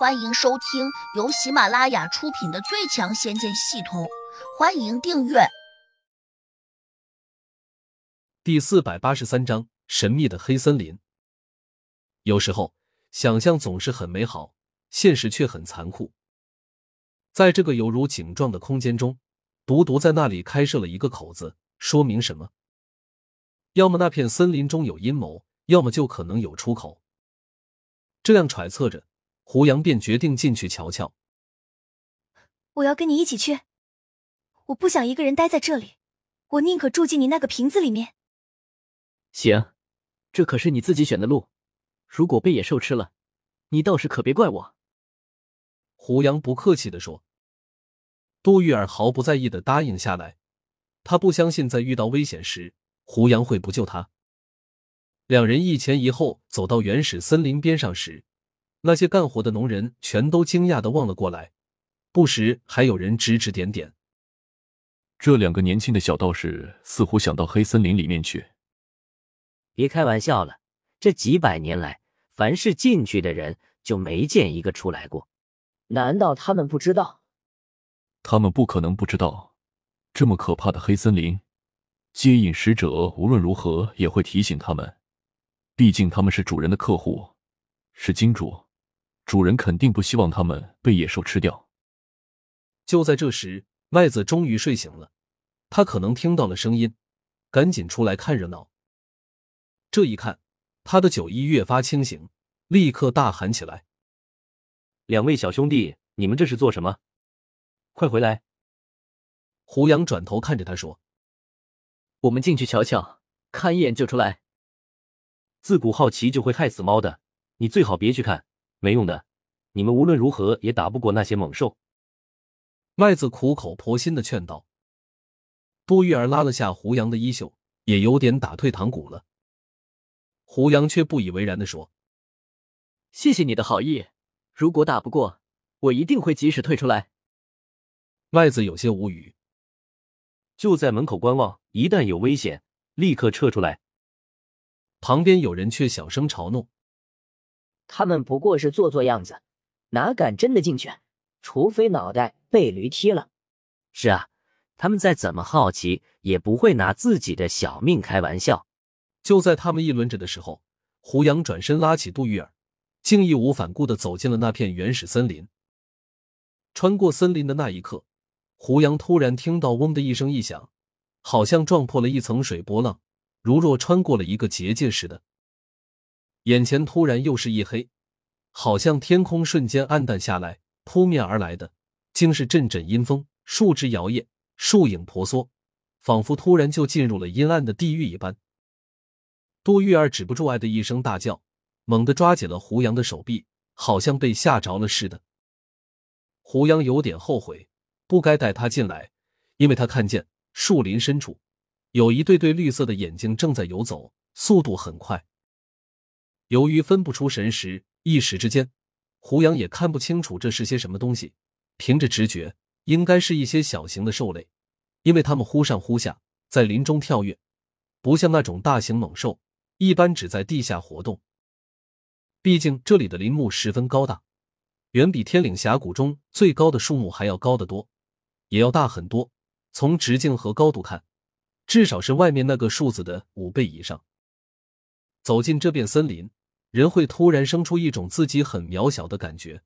欢迎收听由喜马拉雅出品的《最强仙剑系统》，欢迎订阅。第四百八十三章：神秘的黑森林。有时候，想象总是很美好，现实却很残酷。在这个犹如井状的空间中，独独在那里开设了一个口子，说明什么？要么那片森林中有阴谋，要么就可能有出口。这样揣测着。胡杨便决定进去瞧瞧。我要跟你一起去，我不想一个人待在这里，我宁可住进你那个瓶子里面。行，这可是你自己选的路，如果被野兽吃了，你倒是可别怪我。胡杨不客气的说。杜玉儿毫不在意的答应下来，他不相信在遇到危险时，胡杨会不救他。两人一前一后走到原始森林边上时。那些干活的农人全都惊讶的望了过来，不时还有人指指点点。这两个年轻的小道士似乎想到黑森林里面去。别开玩笑了，这几百年来，凡是进去的人就没见一个出来过。难道他们不知道？他们不可能不知道，这么可怕的黑森林，接引使者无论如何也会提醒他们。毕竟他们是主人的客户，是金主。主人肯定不希望他们被野兽吃掉。就在这时，麦子终于睡醒了，他可能听到了声音，赶紧出来看热闹。这一看，他的酒意越发清醒，立刻大喊起来：“两位小兄弟，你们这是做什么？快回来！”胡杨转头看着他说：“我们进去瞧瞧，看一眼就出来。自古好奇就会害死猫的，你最好别去看。”没用的，你们无论如何也打不过那些猛兽。麦子苦口婆心的劝道。杜玉儿拉了下胡杨的衣袖，也有点打退堂鼓了。胡杨却不以为然的说：“谢谢你的好意，如果打不过，我一定会及时退出来。”麦子有些无语，就在门口观望，一旦有危险，立刻撤出来。旁边有人却小声嘲弄。他们不过是做做样子，哪敢真的进去？除非脑袋被驴踢了。是啊，他们再怎么好奇，也不会拿自己的小命开玩笑。就在他们议论着的时候，胡杨转身拉起杜玉儿，竟义无反顾的走进了那片原始森林。穿过森林的那一刻，胡杨突然听到“嗡”的一声异响，好像撞破了一层水波浪，如若穿过了一个结界似的。眼前突然又是一黑，好像天空瞬间暗淡下来，扑面而来的竟是阵阵阴风，树枝摇曳，树影婆娑，仿佛突然就进入了阴暗的地狱一般。杜玉儿止不住“哎”的一声大叫，猛地抓紧了胡杨的手臂，好像被吓着了似的。胡杨有点后悔，不该带他进来，因为他看见树林深处有一对对绿色的眼睛正在游走，速度很快。由于分不出神识，一时之间，胡杨也看不清楚这是些什么东西。凭着直觉，应该是一些小型的兽类，因为它们忽上忽下，在林中跳跃，不像那种大型猛兽，一般只在地下活动。毕竟这里的林木十分高大，远比天岭峡谷中最高的树木还要高得多，也要大很多。从直径和高度看，至少是外面那个树子的五倍以上。走进这片森林。人会突然生出一种自己很渺小的感觉，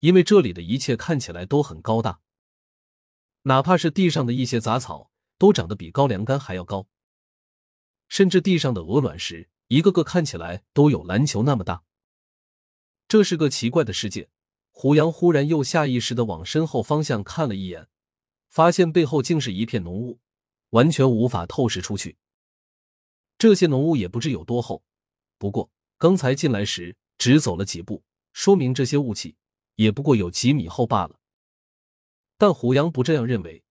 因为这里的一切看起来都很高大，哪怕是地上的一些杂草都长得比高粱杆还要高，甚至地上的鹅卵石一个个看起来都有篮球那么大。这是个奇怪的世界。胡杨忽然又下意识的往身后方向看了一眼，发现背后竟是一片浓雾，完全无法透视出去。这些浓雾也不知有多厚，不过。刚才进来时只走了几步，说明这些雾气也不过有几米厚罢了。但胡杨不这样认为，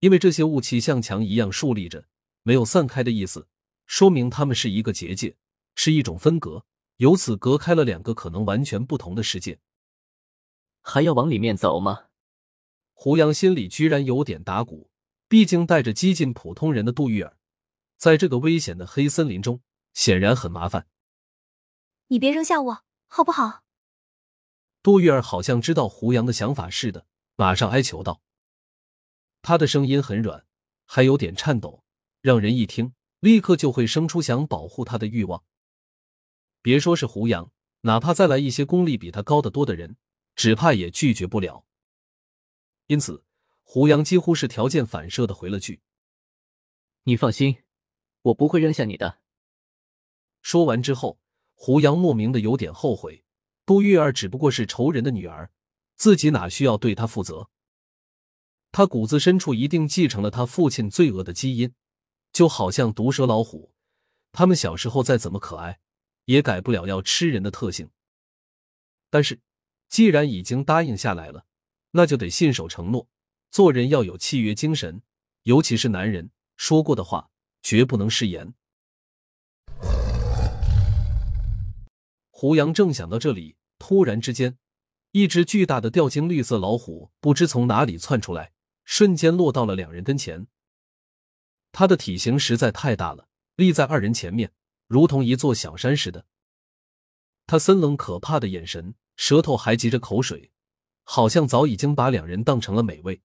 因为这些雾气像墙一样竖立着，没有散开的意思，说明它们是一个结界，是一种分隔，由此隔开了两个可能完全不同的世界。还要往里面走吗？胡杨心里居然有点打鼓，毕竟带着激进普通人的杜玉儿，在这个危险的黑森林中，显然很麻烦。你别扔下我，好不好？杜玉儿好像知道胡杨的想法似的，马上哀求道：“他的声音很软，还有点颤抖，让人一听立刻就会生出想保护他的欲望。别说是胡杨，哪怕再来一些功力比他高得多的人，只怕也拒绝不了。因此，胡杨几乎是条件反射的回了句：‘你放心，我不会扔下你的。’说完之后，胡杨莫名的有点后悔。”杜玉儿只不过是仇人的女儿，自己哪需要对她负责？他骨子深处一定继承了他父亲罪恶的基因，就好像毒蛇老虎，他们小时候再怎么可爱，也改不了要吃人的特性。但是，既然已经答应下来了，那就得信守承诺。做人要有契约精神，尤其是男人说过的话，绝不能食言。胡杨正想到这里，突然之间，一只巨大的吊睛绿色老虎不知从哪里窜出来，瞬间落到了两人跟前。它的体型实在太大了，立在二人前面，如同一座小山似的。他森冷可怕的眼神，舌头还急着口水，好像早已经把两人当成了美味。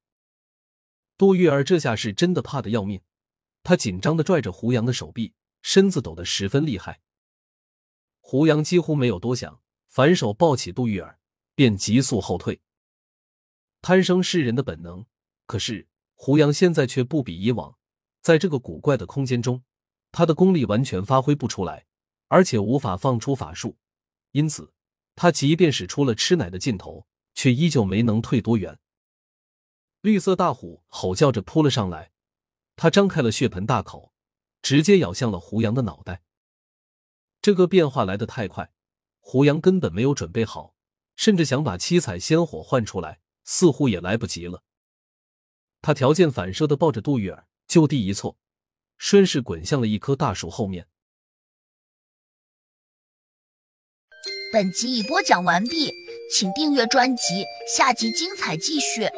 杜玉儿这下是真的怕的要命，她紧张的拽着胡杨的手臂，身子抖得十分厉害。胡杨几乎没有多想，反手抱起杜玉儿，便急速后退。贪生是人的本能，可是胡杨现在却不比以往，在这个古怪的空间中，他的功力完全发挥不出来，而且无法放出法术，因此他即便使出了吃奶的劲头，却依旧没能退多远。绿色大虎吼叫着扑了上来，他张开了血盆大口，直接咬向了胡杨的脑袋。这个变化来得太快，胡杨根本没有准备好，甚至想把七彩仙火换出来，似乎也来不及了。他条件反射的抱着杜玉儿，就地一错，顺势滚向了一棵大树后面。本集已播讲完毕，请订阅专辑，下集精彩继续。